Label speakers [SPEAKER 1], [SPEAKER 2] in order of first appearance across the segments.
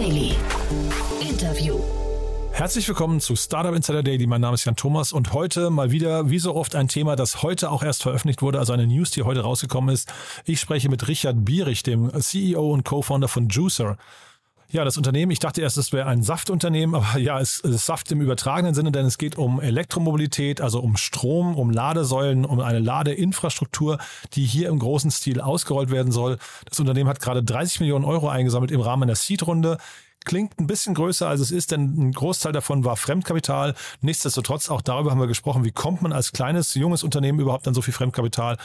[SPEAKER 1] Daily. Interview.
[SPEAKER 2] Herzlich willkommen zu Startup Insider Daily. Mein Name ist Jan Thomas und heute mal wieder, wie so oft, ein Thema, das heute auch erst veröffentlicht wurde, also eine News, die heute rausgekommen ist. Ich spreche mit Richard Bierich, dem CEO und Co-Founder von Juicer. Ja, das Unternehmen, ich dachte erst, es wäre ein Saftunternehmen, aber ja, es ist Saft im übertragenen Sinne, denn es geht um Elektromobilität, also um Strom, um Ladesäulen, um eine Ladeinfrastruktur, die hier im großen Stil ausgerollt werden soll. Das Unternehmen hat gerade 30 Millionen Euro eingesammelt im Rahmen einer Seed-Runde. Klingt ein bisschen größer, als es ist, denn ein Großteil davon war Fremdkapital. Nichtsdestotrotz, auch darüber haben wir gesprochen, wie kommt man als kleines, junges Unternehmen überhaupt an so viel Fremdkapital?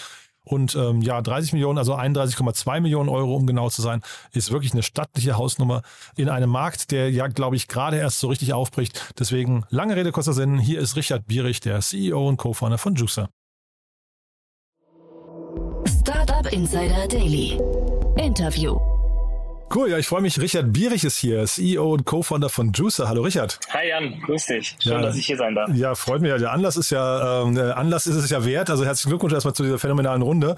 [SPEAKER 2] Und ähm, ja, 30 Millionen, also 31,2 Millionen Euro, um genau zu sein, ist wirklich eine stattliche Hausnummer in einem Markt, der ja, glaube ich, gerade erst so richtig aufbricht. Deswegen lange Rede, kurzer Sinn. Hier ist Richard Bierich, der CEO und Co-Founder von Juicer.
[SPEAKER 1] Startup Insider Daily. Interview.
[SPEAKER 2] Cool, ja, ich freue mich. Richard Bierich ist hier, CEO und Co-Founder von Juicer. Hallo Richard.
[SPEAKER 3] Hi Jan, grüß dich. Schön,
[SPEAKER 2] Ja.
[SPEAKER 3] dass ich hier sein darf.
[SPEAKER 2] Ja, freut mich. ja. Der Anlass ist ja, der Anlass ist es ja wert. Also herzlichen Glückwunsch erstmal zu dieser phänomenalen Runde.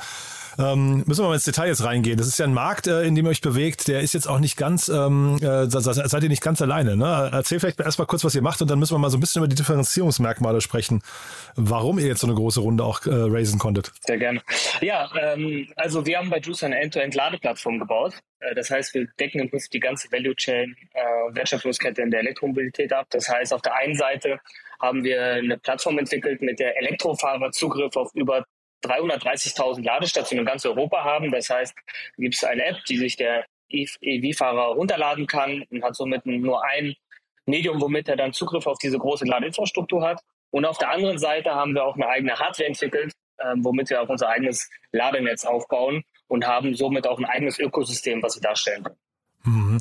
[SPEAKER 2] Ähm, müssen wir mal ins Detail jetzt reingehen. Das ist ja ein Markt, äh, in dem ihr euch bewegt. Der ist jetzt auch nicht ganz, ähm, äh, se- se- seid ihr nicht ganz alleine. Ne? Erzähl vielleicht erstmal kurz, was ihr macht und dann müssen wir mal so ein bisschen über die Differenzierungsmerkmale sprechen. Warum ihr jetzt so eine große Runde auch äh, raisen konntet.
[SPEAKER 3] Sehr gerne. Ja, ähm, also wir haben bei Juice eine End-to-End-Ladeplattform gebaut. Äh, das heißt, wir decken im Prinzip die ganze Value Chain, äh, Wertschöpfungskette in der Elektromobilität ab. Das heißt, auf der einen Seite haben wir eine Plattform entwickelt, mit der Elektrofahrer Zugriff auf über 330.000 Ladestationen in ganz Europa haben. Das heißt, gibt es eine App, die sich der EV-Fahrer runterladen kann und hat somit nur ein Medium, womit er dann Zugriff auf diese große Ladeinfrastruktur hat. Und auf der anderen Seite haben wir auch eine eigene Hardware entwickelt, ähm, womit wir auch unser eigenes Ladenetz aufbauen und haben somit auch ein eigenes Ökosystem, was wir darstellen können.
[SPEAKER 2] Mhm.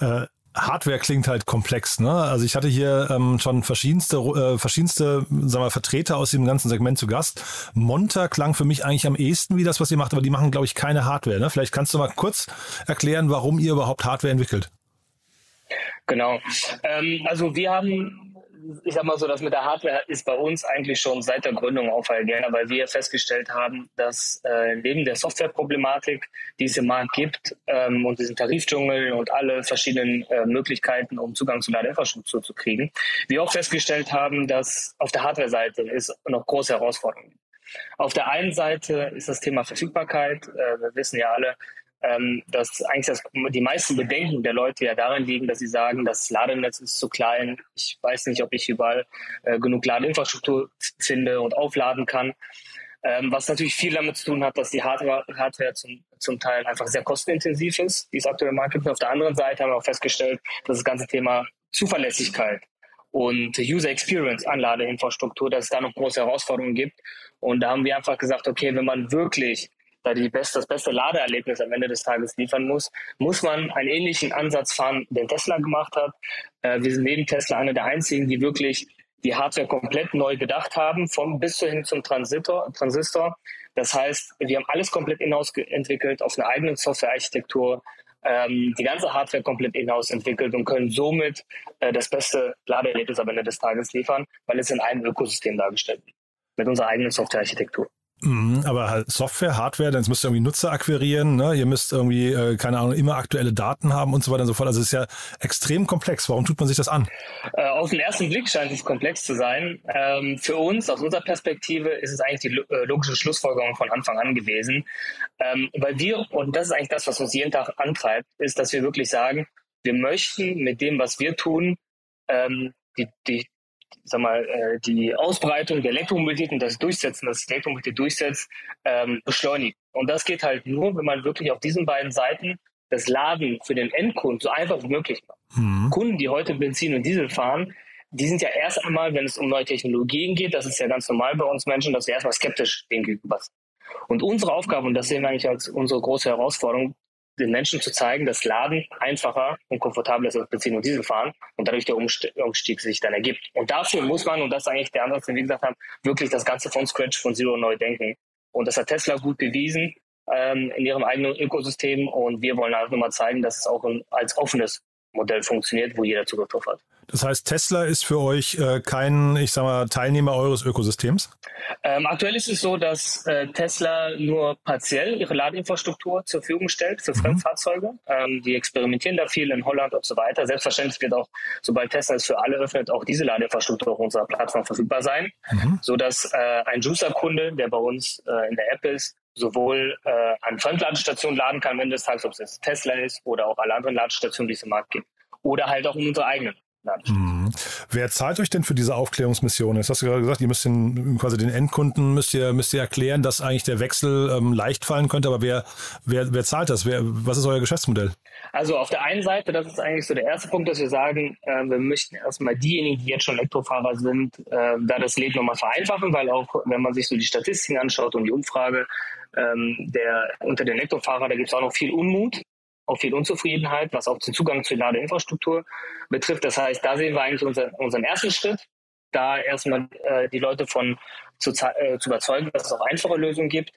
[SPEAKER 2] Äh, Hardware klingt halt komplex, ne? Also ich hatte hier ähm, schon verschiedenste, äh, verschiedenste, sagen wir, Vertreter aus dem ganzen Segment zu Gast. Monta klang für mich eigentlich am ehesten wie das, was ihr macht, aber die machen, glaube ich, keine Hardware. Ne? Vielleicht kannst du mal kurz erklären, warum ihr überhaupt Hardware entwickelt.
[SPEAKER 3] Genau. Ähm, also wir haben, ich sag mal so, das mit der Hardware ist bei uns eigentlich schon seit der Gründung auffallend, weil wir festgestellt haben, dass äh, neben der Softwareproblematik, die es im Markt gibt ähm, und diesen Tarifdschungel und alle verschiedenen äh, Möglichkeiten, um Zugang zu Ladeinfrastruktur zu kriegen, wir auch festgestellt haben, dass auf der Hardware-Seite es noch große Herausforderungen gibt. Auf der einen Seite ist das Thema Verfügbarkeit. Äh, wir wissen ja alle, ähm, dass eigentlich das, die meisten Bedenken der Leute ja darin liegen, dass sie sagen, das Ladenetz ist zu klein. Ich weiß nicht, ob ich überall äh, genug Ladeinfrastruktur finde und aufladen kann. Ähm, was natürlich viel damit zu tun hat, dass die Hardware, Hardware zum, zum Teil einfach sehr kostenintensiv ist, die es aktuell im Markt auf der anderen Seite haben wir auch festgestellt, dass das ganze Thema Zuverlässigkeit und User Experience an Ladeinfrastruktur, dass es da noch große Herausforderungen gibt. Und da haben wir einfach gesagt, okay, wenn man wirklich die beste, das beste Ladeerlebnis am Ende des Tages liefern muss, muss man einen ähnlichen Ansatz fahren, den Tesla gemacht hat. Äh, wir sind neben Tesla einer der einzigen, die wirklich die Hardware komplett neu gedacht haben, von bis hin zum Transistor. Transistor. Das heißt, wir haben alles komplett in-house entwickelt, auf einer eigenen Softwarearchitektur, ähm, die ganze Hardware komplett in-house entwickelt und können somit äh, das beste Ladeerlebnis am Ende des Tages liefern, weil es in einem Ökosystem dargestellt wird, mit unserer eigenen Softwarearchitektur.
[SPEAKER 2] Mhm, aber halt Software, Hardware, dann müsst ihr irgendwie Nutzer akquirieren, ne? ihr müsst irgendwie, äh, keine Ahnung, immer aktuelle Daten haben und so weiter und so fort. Also es ist ja extrem komplex. Warum tut man sich das an?
[SPEAKER 3] Äh, auf den ersten Blick scheint es komplex zu sein. Ähm, für uns, aus unserer Perspektive, ist es eigentlich die äh, logische Schlussfolgerung von Anfang an gewesen. Ähm, weil wir, und das ist eigentlich das, was uns jeden Tag antreibt, ist, dass wir wirklich sagen, wir möchten mit dem, was wir tun, ähm, die, die, sag mal, äh, die Ausbreitung der Elektromobilität und das Durchsetzen, das Elektromobilität durchsetzt, ähm, beschleunigen. Und das geht halt nur, wenn man wirklich auf diesen beiden Seiten das Laden für den Endkunden so einfach wie möglich macht.
[SPEAKER 2] Mhm.
[SPEAKER 3] Kunden, die heute Benzin und Diesel fahren, die sind ja erst einmal, wenn es um neue Technologien geht, das ist ja ganz normal bei uns Menschen, dass wir erstmal skeptisch dem gegenüber sind. Und unsere Aufgabe, und das sehen wir eigentlich als unsere große Herausforderung, den Menschen zu zeigen, dass Laden einfacher und komfortabler ist als Benzin und Diesel fahren und dadurch der Umst- Umstieg sich dann ergibt. Und dafür muss man, und das ist eigentlich der Ansatz, den wir gesagt haben, wirklich das Ganze von Scratch, von Zero neu denken. Und das hat Tesla gut bewiesen ähm, in ihrem eigenen Ökosystem und wir wollen halt nur mal zeigen, dass es auch ein, als offenes Modell funktioniert, wo jeder Zugriff drauf hat.
[SPEAKER 2] Das heißt, Tesla ist für euch äh, kein, ich sag mal, Teilnehmer eures Ökosystems?
[SPEAKER 3] Ähm, aktuell ist es so, dass äh, Tesla nur partiell ihre Ladeinfrastruktur zur Verfügung stellt für mhm. Fremdfahrzeuge. Ähm, die experimentieren da viel in Holland und so weiter. Selbstverständlich wird auch, sobald Tesla es für alle öffnet, auch diese Ladeinfrastruktur auf unserer Plattform verfügbar sein, mhm. sodass äh, ein Juicer-Kunde, der bei uns äh, in der App ist, sowohl äh, an Fremdladestationen laden kann, wenn das heißt, ob es jetzt Tesla ist oder auch alle anderen Ladestationen, die es im Markt gibt, oder halt auch in unsere eigenen
[SPEAKER 2] hm. Wer zahlt euch denn für diese Aufklärungsmission? Jetzt hast du gerade gesagt, ihr müsst den, quasi den Endkunden müsst ihr, müsst ihr erklären, dass eigentlich der Wechsel ähm, leicht fallen könnte, aber wer, wer, wer zahlt das? Wer, was ist euer Geschäftsmodell?
[SPEAKER 3] Also auf der einen Seite, das ist eigentlich so der erste Punkt, dass wir sagen, äh, wir möchten erstmal diejenigen, die jetzt schon Elektrofahrer sind, äh, da das Leben nochmal vereinfachen, weil auch wenn man sich so die Statistiken anschaut und die Umfrage ähm, der unter den Elektrofahrern, da gibt es auch noch viel Unmut auch viel Unzufriedenheit, was auch den Zugang zur Ladeinfrastruktur betrifft. Das heißt, da sehen wir eigentlich unseren, unseren ersten Schritt, da erstmal äh, die Leute von zu, äh, zu überzeugen, dass es auch einfache Lösungen gibt.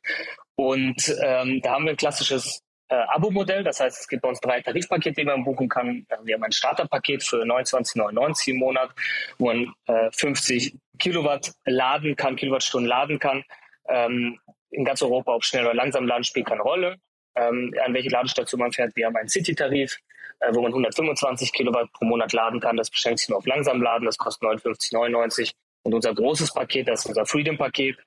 [SPEAKER 3] Und ähm, da haben wir ein klassisches äh, Abo-Modell. Das heißt, es gibt bei uns drei Tarifpakete, die man buchen kann. Also wir haben ein Starterpaket für 29,99 im Monat, wo man äh, 50 Kilowatt laden kann, Kilowattstunden laden kann. Ähm, in ganz Europa, ob schnell oder langsam laden, spielt keine Rolle ähm, an welche Ladestation man fährt. Wir haben einen City-Tarif, äh, wo man 125 Kilowatt pro Monat laden kann. Das beschränkt sich nur auf langsam laden. Das kostet 59,99. Und unser großes Paket, das ist unser Freedom-Paket,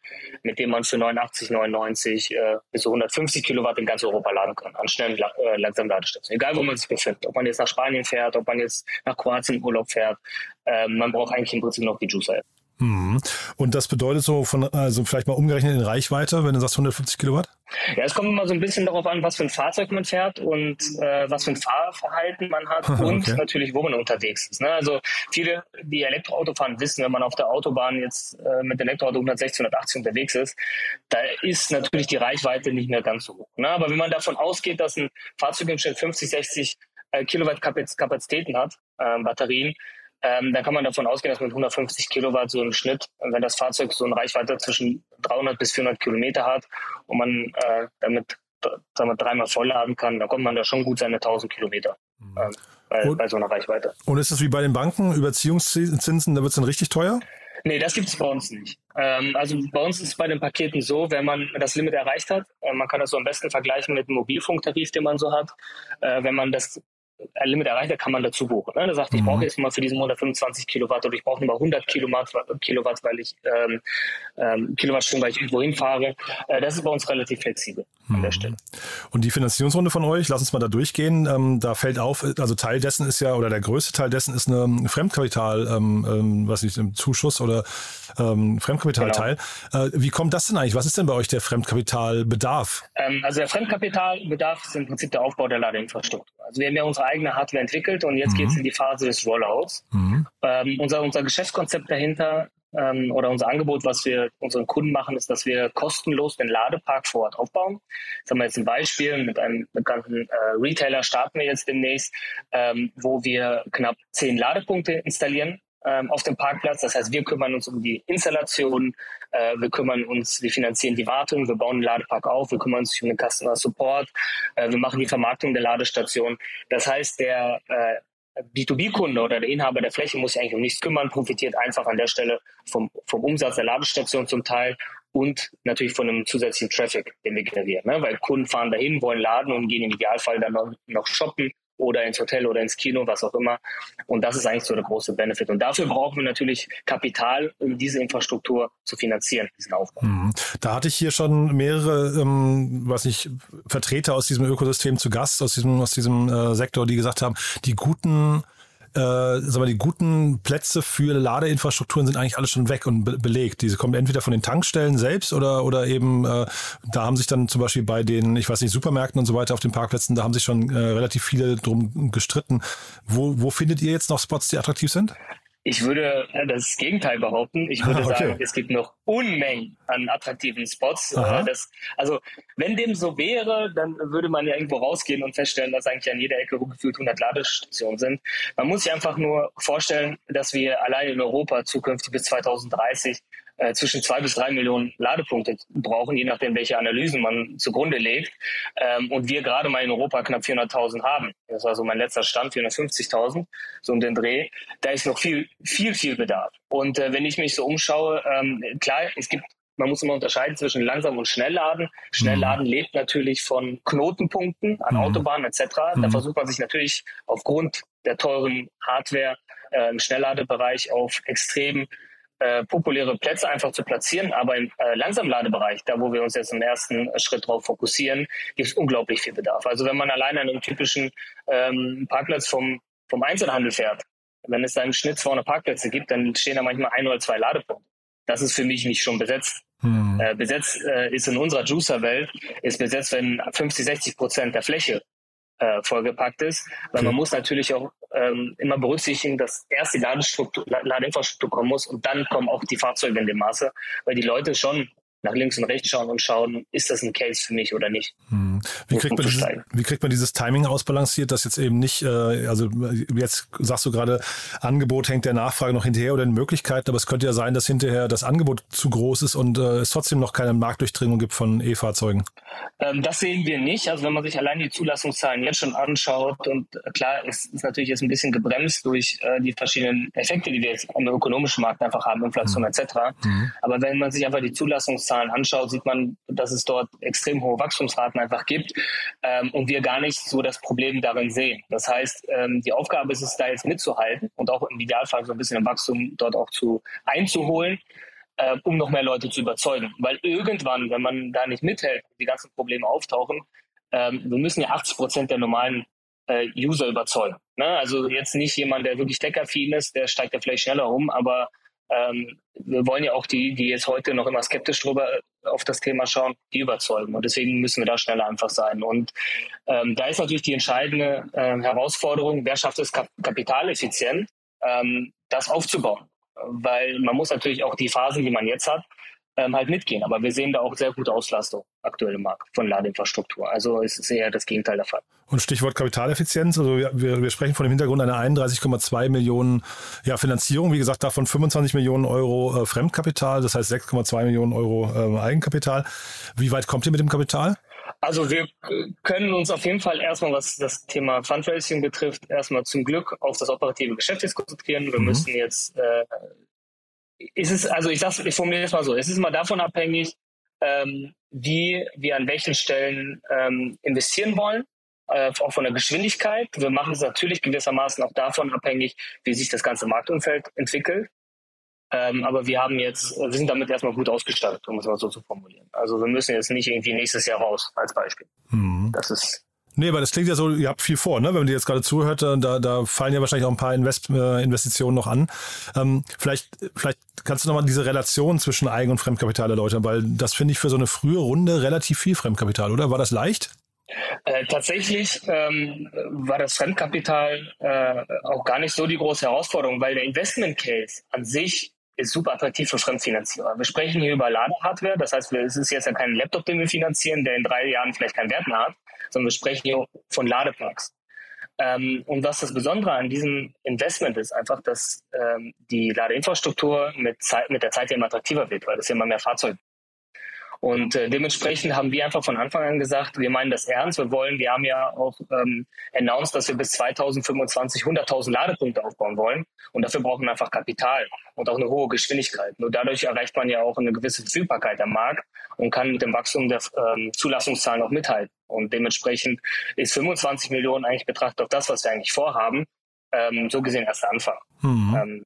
[SPEAKER 3] mit dem man für 89,99 äh, bis zu 150 Kilowatt in ganz Europa laden kann, an schnellen, äh, langsamen Ladestationen. Egal, wo man sich befindet. Ob man jetzt nach Spanien fährt, ob man jetzt nach Kroatien Urlaub fährt. Äh, man braucht eigentlich im Prinzip noch die Juicer-App.
[SPEAKER 2] Mhm. Und das bedeutet so von, also vielleicht mal umgerechnet in Reichweite, wenn du sagst 150 Kilowatt?
[SPEAKER 3] Ja, es kommt immer so ein bisschen darauf an, was für ein Fahrzeug man fährt und äh, was für ein Fahrverhalten man hat und okay. natürlich, wo man unterwegs ist. Ne? Also viele, die Elektroauto fahren, wissen, wenn man auf der Autobahn jetzt äh, mit Elektroauto 160, 180 unterwegs ist, da ist natürlich die Reichweite nicht mehr ganz so hoch. Ne? Aber wenn man davon ausgeht, dass ein Fahrzeug im Schnitt 50, 60 äh, Kilowatt Kapazitäten hat, äh, Batterien, ähm, dann kann man davon ausgehen, dass mit 150 Kilowatt so im Schnitt, wenn das Fahrzeug so eine Reichweite zwischen 300 bis 400 Kilometer hat und man äh, damit sagen wir, dreimal vollladen kann, dann kommt man da schon gut seine 1000 Kilometer. Ähm, bei, bei, so einer Reichweite.
[SPEAKER 2] Und ist das wie bei den Banken, Überziehungszinsen, da wird es dann richtig teuer?
[SPEAKER 3] Nee, das gibt es bei uns nicht. Ähm, also bei uns ist es bei den Paketen so, wenn man das Limit erreicht hat, äh, man kann das so am besten vergleichen mit dem Mobilfunktarif, den man so hat. Äh, wenn man das ein Limit erreicht, da kann man dazu buchen. Ne? Da sagt, ich brauche mhm. jetzt mal für diesen Monat 25 Kilowatt oder ich brauche nur 100 Kilowatt, Kilowatt weil ich ähm, ähm, Kilowattstunden, weil ich irgendwo hinfahre. Äh, das ist bei uns relativ flexibel an der mhm. Stelle.
[SPEAKER 2] Und die Finanzierungsrunde von euch, lass uns mal da durchgehen. Ähm, da fällt auf, also Teil dessen ist ja, oder der größte Teil dessen ist eine Fremdkapital, ähm, ähm, was nicht, ein Zuschuss oder ähm, Fremdkapitalteil. Genau. Äh, wie kommt das denn eigentlich? Was ist denn bei euch der Fremdkapitalbedarf?
[SPEAKER 3] Ähm, also der Fremdkapitalbedarf ist im Prinzip der Aufbau der Ladeinfrastruktur. Also wir haben ja unsere eigene Hardware entwickelt und jetzt mhm. geht es in die Phase des Rollouts. Mhm. Ähm, unser, unser Geschäftskonzept dahinter ähm, oder unser Angebot, was wir unseren Kunden machen, ist, dass wir kostenlos den Ladepark vor Ort aufbauen. Das haben wir jetzt ein Beispiel mit einem bekannten äh, Retailer starten wir jetzt demnächst, ähm, wo wir knapp zehn Ladepunkte installieren ähm, auf dem Parkplatz. Das heißt, wir kümmern uns um die Installation, äh, wir kümmern uns, wir finanzieren die Wartung, wir bauen den Ladepark auf, wir kümmern uns um den Customer Support, äh, wir machen die Vermarktung der Ladestation. Das heißt, der äh, B2B-Kunde oder der Inhaber der Fläche muss sich eigentlich um nichts kümmern, profitiert einfach an der Stelle vom, vom Umsatz der Ladestation zum Teil und natürlich von einem zusätzlichen Traffic, den wir generieren. Ne? Weil Kunden fahren dahin, wollen laden und gehen im Idealfall dann noch, noch shoppen oder ins Hotel oder ins Kino, was auch immer. Und das ist eigentlich so der große Benefit. Und dafür brauchen wir natürlich Kapital, um diese Infrastruktur zu finanzieren, diesen Aufbau. Mhm.
[SPEAKER 2] Da hatte ich hier schon mehrere, ähm, was ich, Vertreter aus diesem Ökosystem zu Gast, aus diesem, aus diesem äh, Sektor, die gesagt haben, die guten äh, sag mal, die guten Plätze für Ladeinfrastrukturen sind eigentlich alle schon weg und be belegt. Diese kommen entweder von den Tankstellen selbst oder, oder eben, äh, da haben sich dann zum Beispiel bei den, ich weiß nicht, Supermärkten und so weiter auf den Parkplätzen, da haben sich schon äh, relativ viele drum gestritten. Wo, wo findet ihr jetzt noch Spots, die attraktiv sind?
[SPEAKER 3] Ich würde äh, das Gegenteil behaupten. Ich würde okay. sagen, es gibt noch Unmengen an attraktiven Spots. Äh, das, also, wenn dem so wäre, dann würde man ja irgendwo rausgehen und feststellen, dass eigentlich an jeder Ecke gefühlt 100 Ladestationen sind. Man muss sich einfach nur vorstellen, dass wir allein in Europa zukünftig bis 2030 äh, zwischen zwei bis drei Millionen Ladepunkte brauchen, je nachdem, welche Analysen man zugrunde legt. Ähm, und wir gerade mal in Europa knapp 400.000 haben. Das war so mein letzter Stand, 450.000, so um den Dreh. Da ist noch viel, viel, viel Bedarf. Und äh, wenn ich mich so umschaue, ähm, klar, es gibt man muss immer unterscheiden zwischen langsam und Schnellladen. Schnellladen mhm. lebt natürlich von Knotenpunkten an mhm. Autobahnen etc. Mhm. Da versucht man sich natürlich aufgrund der teuren Hardware äh, im Schnellladebereich auf extrem äh, populäre Plätze einfach zu platzieren. Aber im äh, Langsamladebereich, da wo wir uns jetzt im ersten Schritt drauf fokussieren, gibt es unglaublich viel Bedarf. Also wenn man allein an einem typischen ähm, Parkplatz vom, vom Einzelhandel fährt, wenn es da im Schnitt 200 Parkplätze gibt, dann stehen da manchmal ein oder zwei Ladepunkte. Das ist für mich nicht schon besetzt. Hm. Äh, besetzt äh, ist in unserer Juicer-Welt, ist besetzt, wenn 50, 60 Prozent der Fläche äh, vollgepackt ist. Weil okay. man muss natürlich auch ähm, immer berücksichtigen, dass erst die Ladeinfrastruktur kommen muss und dann kommen auch die Fahrzeuge in dem Maße, weil die Leute schon nach links und rechts schauen und schauen, ist das ein Case für mich oder nicht. Hm.
[SPEAKER 2] Wie, kriegt man dieses, wie kriegt man dieses Timing ausbalanciert, dass jetzt eben nicht, äh, also jetzt sagst du gerade, Angebot hängt der Nachfrage noch hinterher oder den Möglichkeiten, aber es könnte ja sein, dass hinterher das Angebot zu groß ist und äh, es trotzdem noch keine Marktdurchdringung gibt von E-Fahrzeugen.
[SPEAKER 3] Ähm, das sehen wir nicht. Also wenn man sich allein die Zulassungszahlen jetzt schon anschaut und äh, klar, es ist natürlich jetzt ein bisschen gebremst durch äh, die verschiedenen Effekte, die wir jetzt am ökonomischen Markt einfach haben, Inflation mhm. etc. Mhm. Aber wenn man sich einfach die Zulassungszahlen Zahlen anschaut, sieht man, dass es dort extrem hohe Wachstumsraten einfach gibt ähm, und wir gar nicht so das Problem darin sehen. Das heißt, ähm, die Aufgabe ist es, da jetzt mitzuhalten und auch im Idealfall so ein bisschen im Wachstum dort auch zu einzuholen, äh, um noch mehr Leute zu überzeugen. Weil irgendwann, wenn man da nicht mithält, die ganzen Probleme auftauchen, ähm, wir müssen ja 80 Prozent der normalen äh, User überzeugen. Ne? Also jetzt nicht jemand, der wirklich tech-affin ist, der steigt ja vielleicht schneller um, aber ähm, wir wollen ja auch die, die jetzt heute noch immer skeptisch drüber äh, auf das Thema schauen, die überzeugen. Und deswegen müssen wir da schneller einfach sein. Und ähm, da ist natürlich die entscheidende äh, Herausforderung, wer schafft es kap kapitaleffizient, ähm, das aufzubauen. Weil man muss natürlich auch die Phasen, die man jetzt hat, ähm, halt mitgehen. Aber wir sehen da auch sehr gute Auslastung aktuell im Markt von Ladeinfrastruktur. Also es ist eher das Gegenteil der Fall.
[SPEAKER 2] Und Stichwort Kapitaleffizienz, also wir, wir sprechen von dem Hintergrund einer 31,2 Millionen ja, Finanzierung, wie gesagt, davon 25 Millionen Euro äh, Fremdkapital, das heißt 6,2 Millionen Euro äh, Eigenkapital. Wie weit kommt ihr mit dem Kapital?
[SPEAKER 3] Also wir können uns auf jeden Fall erstmal, was das Thema Fundraising betrifft, erstmal zum Glück auf das operative Geschäft konzentrieren. Wir mhm. müssen jetzt äh, ist es, also ich sag's, ich formuliere es mal so, es ist immer davon abhängig, ähm, wie wir an welchen Stellen ähm, investieren wollen, äh, auch von der Geschwindigkeit. Wir machen es natürlich gewissermaßen auch davon abhängig, wie sich das ganze Marktumfeld entwickelt. Ähm, aber wir haben jetzt, wir sind damit erstmal gut ausgestattet, um es mal so zu formulieren. Also wir müssen jetzt nicht irgendwie nächstes Jahr raus, als Beispiel. Mhm. Das ist
[SPEAKER 2] Nee, aber das klingt ja so, ihr habt viel vor, ne? Wenn man dir jetzt gerade zuhört, da, da fallen ja wahrscheinlich auch ein paar Invest, äh, Investitionen noch an. Ähm, vielleicht, vielleicht kannst du nochmal diese Relation zwischen Eigen- und Fremdkapital erläutern, weil das finde ich für so eine frühe Runde relativ viel Fremdkapital, oder? War das leicht?
[SPEAKER 3] Äh, tatsächlich ähm, war das Fremdkapital äh, auch gar nicht so die große Herausforderung, weil der Investment Case an sich ist super attraktiv für Fremdfinanzierer. Wir sprechen hier über Ladehardware, das heißt, es ist jetzt ja kein Laptop, den wir finanzieren, der in drei Jahren vielleicht keinen Wert mehr hat, sondern wir sprechen hier von Ladeplugs. Ähm, und was das Besondere an diesem Investment ist, einfach, dass ähm, die Ladeinfrastruktur mit, Zeit, mit der Zeit immer attraktiver wird, weil es immer mehr Fahrzeuge und äh, dementsprechend haben wir einfach von Anfang an gesagt, wir meinen das ernst. Wir wollen, wir haben ja auch ähm, announced, dass wir bis 2025 100.000 Ladepunkte aufbauen wollen. Und dafür brauchen wir einfach Kapital und auch eine hohe Geschwindigkeit. Nur dadurch erreicht man ja auch eine gewisse Verfügbarkeit am Markt und kann mit dem Wachstum der ähm, Zulassungszahlen auch mithalten. Und dementsprechend ist 25 Millionen eigentlich betrachtet auf das, was wir eigentlich vorhaben, ähm, so gesehen erst der Anfang. Mhm. Ähm,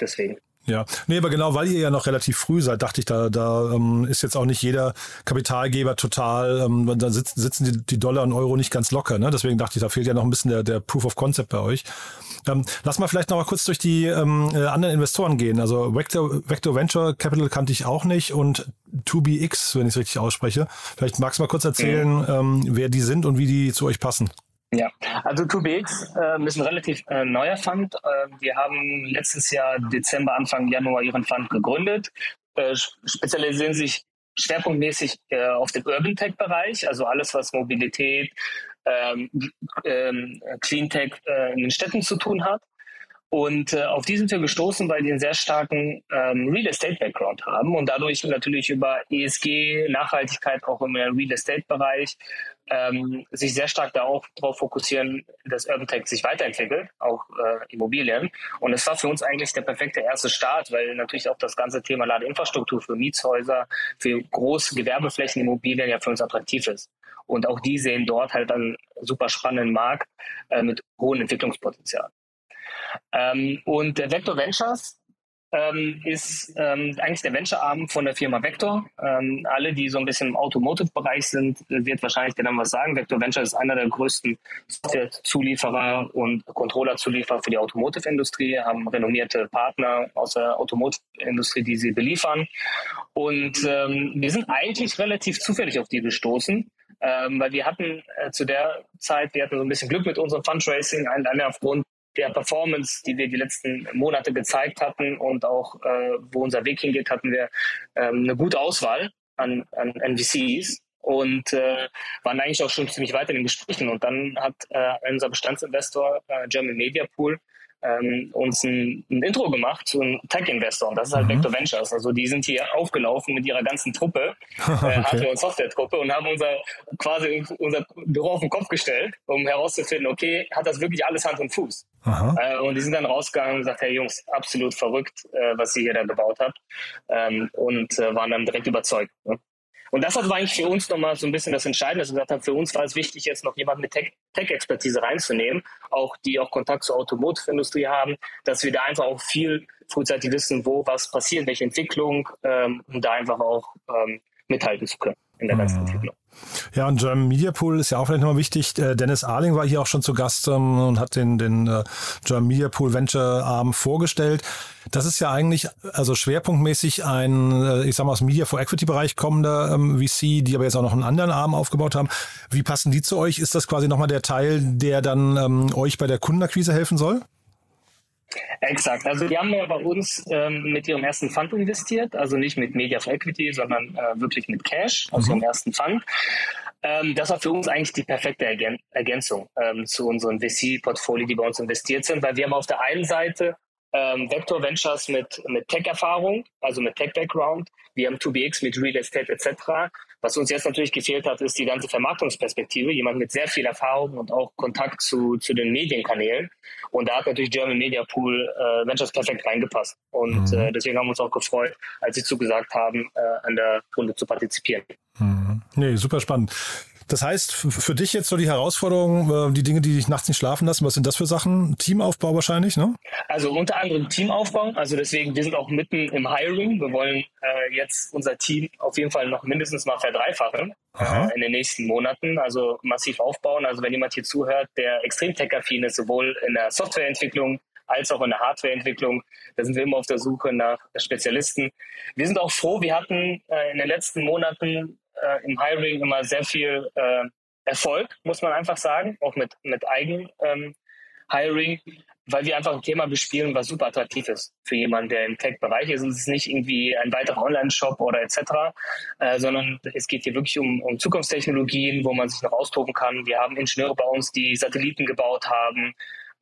[SPEAKER 3] deswegen.
[SPEAKER 2] Ja, nee, aber genau, weil ihr ja noch relativ früh seid, dachte ich, da, da ähm, ist jetzt auch nicht jeder Kapitalgeber total, ähm, da sitzen, sitzen die, die Dollar und Euro nicht ganz locker. Ne? Deswegen dachte ich, da fehlt ja noch ein bisschen der, der Proof of Concept bei euch. Ähm, lass mal vielleicht noch mal kurz durch die ähm, äh, anderen Investoren gehen. Also Vector, Vector Venture Capital kannte ich auch nicht und 2BX, wenn ich es richtig ausspreche. Vielleicht magst du mal kurz erzählen, mhm. ähm, wer die sind und wie die zu euch passen.
[SPEAKER 3] Ja, also 2BX äh, ist ein relativ äh, neuer Fund. Äh, wir haben letztes Jahr Dezember, Anfang Januar ihren Fund gegründet, äh, spezialisieren sich schwerpunktmäßig äh, auf den Urban Tech Bereich, also alles, was Mobilität, ähm, ähm, Clean Tech äh, in den Städten zu tun hat. Und äh, auf die sind wir gestoßen, weil die einen sehr starken ähm, Real Estate Background haben und dadurch natürlich über ESG, Nachhaltigkeit auch im Real Estate Bereich ähm, sich sehr stark darauf fokussieren, dass Urban Tech sich weiterentwickelt, auch äh, Immobilien. Und es war für uns eigentlich der perfekte erste Start, weil natürlich auch das ganze Thema Ladeinfrastruktur für Mietshäuser, für große Gewerbeflächen, Immobilien ja für uns attraktiv ist. Und auch die sehen dort halt einen super spannenden Markt äh, mit hohem Entwicklungspotenzial. Ähm, und der Vector Ventures ähm, ist ähm, eigentlich der Venture-Arm von der Firma Vector. Ähm, alle, die so ein bisschen im Automotive-Bereich sind, wird wahrscheinlich dir dann was sagen. Vector Venture ist einer der größten Software-Zulieferer und Controller-Zulieferer für die Automotive-Industrie, haben renommierte Partner aus der Automotive-Industrie, die sie beliefern. Und ähm, wir sind eigentlich relativ zufällig auf die gestoßen. Ähm, weil wir hatten äh, zu der Zeit, wir hatten so ein bisschen Glück mit unserem Fundraising, allein aufgrund der Performance, die wir die letzten Monate gezeigt hatten und auch äh, wo unser Weg hingeht, hatten wir ähm, eine gute Auswahl an, an NVCs und äh, waren eigentlich auch schon ziemlich weit in den Gesprächen. Und dann hat äh, unser Bestandsinvestor äh, German Media Pool ähm, uns ein, ein, Intro gemacht zu einem Tech-Investor. Und das ist halt mhm. Vector Ventures. Also die sind hier aufgelaufen mit ihrer ganzen Truppe, äh, okay. Hardware- und Software-Truppe und haben unser quasi unser Büro auf den Kopf gestellt, um herauszufinden, okay, hat das wirklich alles Hand und Fuß? Äh, und die sind dann rausgegangen und gesagt, hey Jungs, absolut verrückt, äh, was ihr hier da gebaut habt. Ähm, und äh, waren dann direkt überzeugt. Ne? Und das war eigentlich für uns nochmal so ein bisschen das Entscheidende, dass wir gesagt haben, für uns war es wichtig, jetzt noch jemanden mit Tech-Expertise reinzunehmen, auch die auch Kontakt zur Automotive-Industrie haben, dass wir da einfach auch viel frühzeitig wissen, wo was passiert, welche Entwicklung, ähm, um da einfach auch ähm, mithalten zu können in der ganzen mhm. Entwicklung.
[SPEAKER 2] Ja, und German Media Pool ist ja auch vielleicht nochmal wichtig. Äh, Dennis Arling war hier auch schon zu Gast ähm, und hat den, den äh, German Media Pool Venture Arm vorgestellt. Das ist ja eigentlich also schwerpunktmäßig ein, äh, ich sag mal, aus Media for Equity Bereich kommender ähm, VC, die aber jetzt auch noch einen anderen Arm aufgebaut haben. Wie passen die zu euch? Ist das quasi nochmal der Teil, der dann ähm, euch bei der Kundenakquise helfen soll?
[SPEAKER 3] Exakt. Also die haben ja bei uns ähm, mit ihrem ersten Fund investiert, also nicht mit Media for Equity, sondern äh, wirklich mit Cash aus mhm. ihrem ersten Fund. Ähm, das war für uns eigentlich die perfekte Ergän Ergänzung ähm, zu unserem VC-Portfolio, die bei uns investiert sind, weil wir haben auf der einen Seite ähm, Vector Ventures mit, mit Tech-Erfahrung, also mit Tech-Background. Wir haben 2BX mit Real Estate etc. Was uns jetzt natürlich gefehlt hat, ist die ganze Vermarktungsperspektive. Jemand mit sehr viel Erfahrung und auch Kontakt zu, zu den Medienkanälen. Und da hat natürlich German Media Pool äh, Ventures perfekt reingepasst. Und mhm. äh, deswegen haben wir uns auch gefreut, als sie zugesagt haben, äh, an der Runde zu partizipieren.
[SPEAKER 2] Mhm. Nee, super spannend. Das heißt, für dich jetzt so die Herausforderung, äh, die Dinge, die dich nachts nicht schlafen lassen, was sind das für Sachen? Teamaufbau wahrscheinlich, ne?
[SPEAKER 3] Also unter anderem Teamaufbau. Also deswegen, wir sind auch mitten im Hiring. Wir wollen äh, jetzt unser Team auf jeden Fall noch mindestens mal verdreifachen äh, in den nächsten Monaten. Also massiv aufbauen. Also wenn jemand hier zuhört, der extrem tech-affin ist, sowohl in der Softwareentwicklung als auch in der Hardwareentwicklung. Da sind wir immer auf der Suche nach Spezialisten. Wir sind auch froh, wir hatten äh, in den letzten Monaten äh, im Hiring immer sehr viel äh, Erfolg, muss man einfach sagen, auch mit, mit Eigen ähm, Hiring, weil wir einfach ein Thema bespielen, was super attraktiv ist für jemanden, der im Tech-Bereich ist. Es ist nicht irgendwie ein weiterer Online-Shop oder etc., äh, sondern es geht hier wirklich um, um Zukunftstechnologien, wo man sich noch austoben kann. Wir haben Ingenieure bei uns, die Satelliten gebaut haben,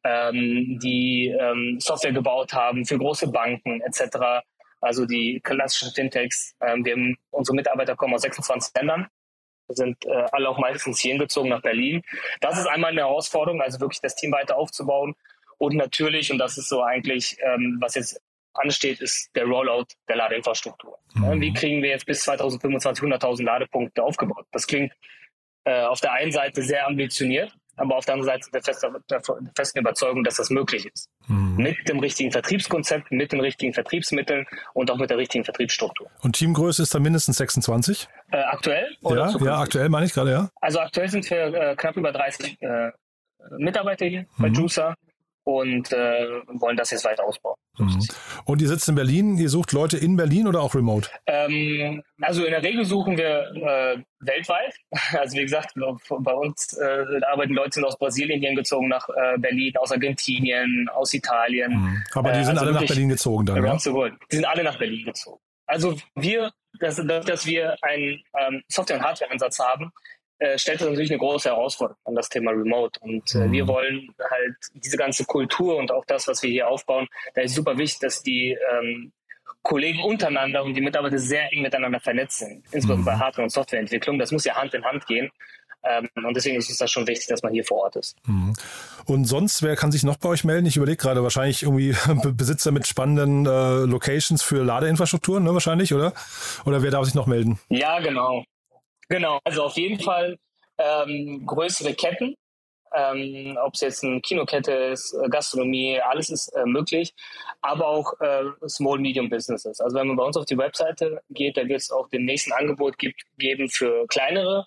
[SPEAKER 3] ähm, die ähm, Software gebaut haben für große Banken etc also die klassischen Fintechs. Ähm, wir haben, unsere Mitarbeiter kommen aus 26 Ländern, sind äh, alle auch meistens hierhin gezogen nach Berlin. Das ist einmal eine Herausforderung, also wirklich das Team weiter aufzubauen. Und natürlich, und das ist so eigentlich, ähm, was jetzt ansteht, ist der Rollout der Ladeinfrastruktur. Mhm. Wie kriegen wir jetzt bis 2025 100.000 Ladepunkte aufgebaut? Das klingt äh, auf der einen Seite sehr ambitioniert, aber auf der anderen Seite der, feste, der festen Überzeugung, dass das möglich ist. Mhm. Mit dem richtigen Vertriebskonzept, mit den richtigen Vertriebsmitteln und auch mit der richtigen Vertriebsstruktur.
[SPEAKER 2] Und Teamgröße ist da mindestens 26?
[SPEAKER 3] Äh, aktuell?
[SPEAKER 2] ja, ja, aktuell meine ich gerade, ja.
[SPEAKER 3] Also aktuell sind wir äh, knapp über 30 äh, Mitarbeiter hier mhm. bei Juicer und äh, wollen das jetzt weiter ausbauen.
[SPEAKER 2] Mhm. Und ihr sitzt in Berlin, ihr sucht Leute in Berlin oder auch remote?
[SPEAKER 3] Ähm, also in der Regel suchen wir äh, weltweit. Also wie gesagt, bei uns äh, arbeiten Leute sind aus Brasilien hingezogen nach äh, Berlin, aus Argentinien, aus Italien.
[SPEAKER 2] Mhm. Aber die sind also alle nach Berlin gezogen dann, ja?
[SPEAKER 3] Die sind alle nach Berlin gezogen. Also wir, dass, dass wir einen ähm, Software- und Hardware-Ansatz haben, äh, stellt das natürlich eine große Herausforderung an das Thema Remote. Und äh, mhm. wir wollen halt diese ganze Kultur und auch das, was wir hier aufbauen, da ist super wichtig, dass die ähm, Kollegen untereinander und die Mitarbeiter sehr eng miteinander vernetzt sind, insbesondere mhm. bei Hardware- und Softwareentwicklung. Das muss ja Hand in Hand gehen. Ähm, und deswegen ist es da schon wichtig, dass man hier vor Ort ist. Mhm.
[SPEAKER 2] Und sonst, wer kann sich noch bei euch melden? Ich überlege gerade, wahrscheinlich irgendwie Besitzer mit spannenden äh, Locations für Ladeinfrastrukturen, ne, wahrscheinlich, oder? Oder wer darf sich noch melden?
[SPEAKER 3] Ja, genau. Genau. Also auf jeden Fall ähm, größere Ketten. Ähm, Ob es jetzt eine Kinokette ist, äh, Gastronomie, alles ist äh, möglich, aber auch äh, Small Medium Businesses. Also wenn man bei uns auf die Webseite geht, da wird es auch den nächsten Angebot gibt, geben für kleinere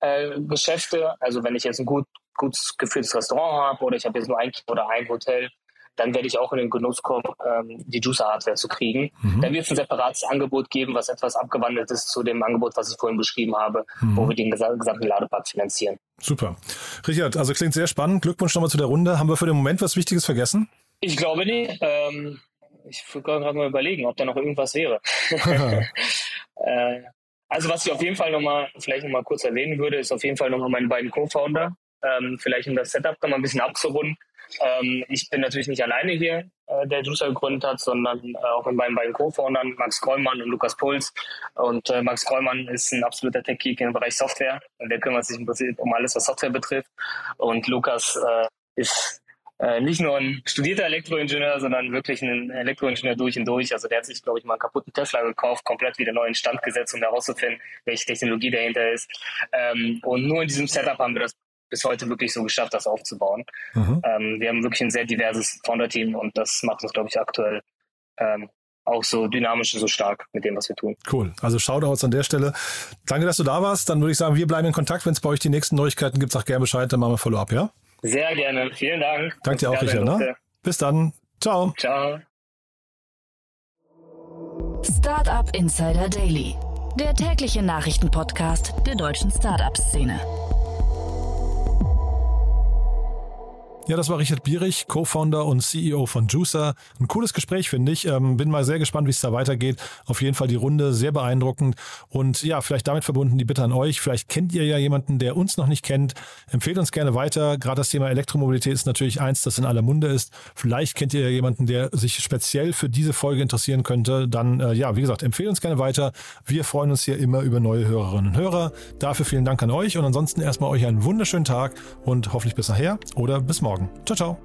[SPEAKER 3] äh, Geschäfte. Also wenn ich jetzt ein gut, gut geführtes Restaurant habe oder ich habe jetzt nur ein oder ein Hotel, dann werde ich auch in den Genuss kommen, ähm, die Juicer-Hardware zu kriegen. Mhm. Dann wird es ein separates Angebot geben, was etwas abgewandelt ist zu dem Angebot, was ich vorhin beschrieben habe, mhm. wo wir den gesamten Ladepark finanzieren.
[SPEAKER 2] Super. Richard, also klingt sehr spannend. Glückwunsch nochmal zu der Runde. Haben wir für den Moment was Wichtiges vergessen?
[SPEAKER 3] Ich glaube nicht. Ähm, ich würde gerade mal überlegen, ob da noch irgendwas wäre. äh, also was ich auf jeden Fall nochmal, vielleicht nochmal kurz erwähnen würde, ist auf jeden Fall nochmal meine beiden Co-Founder. Ähm, vielleicht um das Setup nochmal ein bisschen abzurunden. Ähm, ich bin natürlich nicht alleine hier, äh, der Juicer gegründet hat, sondern äh, auch mit meinen beiden Co-Foundern, Max Krollmann und Lukas Puls. Und äh, Max Krollmann ist ein absoluter Tech-Geek im Bereich Software. Und der kümmert sich im Prinzip um alles, was Software betrifft. Und Lukas äh, ist äh, nicht nur ein studierter Elektroingenieur, sondern wirklich ein Elektroingenieur durch und durch. Also der hat sich, glaube ich, mal einen kaputten Tesla gekauft, komplett wieder neu in Stand gesetzt, um herauszufinden, welche Technologie dahinter ist. Ähm, und nur in diesem Setup haben wir das bis heute wirklich so geschafft, das aufzubauen. Mhm. Ähm, wir haben wirklich ein sehr diverses Founder-Team und das macht uns, glaube ich, aktuell ähm, auch so dynamisch und so stark mit dem, was wir tun.
[SPEAKER 2] Cool. Also Shoutouts an der Stelle. Danke, dass du da warst. Dann würde ich sagen, wir bleiben in Kontakt. Wenn es bei euch die nächsten Neuigkeiten gibt, sag gerne Bescheid, dann machen wir Follow-up, ja?
[SPEAKER 3] Sehr gerne. Vielen Dank.
[SPEAKER 2] Danke dir auch, Richard. Ne? Bis dann. Ciao.
[SPEAKER 3] Ciao.
[SPEAKER 1] Startup Insider Daily, der tägliche Nachrichtenpodcast der deutschen Startup-Szene.
[SPEAKER 2] Ja, das war Richard Bierich, Co-Founder und CEO von Juicer. Ein cooles Gespräch, finde ich. Ähm, bin mal sehr gespannt, wie es da weitergeht. Auf jeden Fall die Runde sehr beeindruckend. Und ja, vielleicht damit verbunden die Bitte an euch. Vielleicht kennt ihr ja jemanden, der uns noch nicht kennt. Empfehlt uns gerne weiter. Gerade das Thema Elektromobilität ist natürlich eins, das in aller Munde ist. Vielleicht kennt ihr ja jemanden, der sich speziell für diese Folge interessieren könnte. Dann, äh, ja, wie gesagt, empfehlt uns gerne weiter. Wir freuen uns hier immer über neue Hörerinnen und Hörer. Dafür vielen Dank an euch und ansonsten erstmal euch einen wunderschönen Tag und hoffentlich bis nachher oder bis morgen morgen. Ciao, ciao.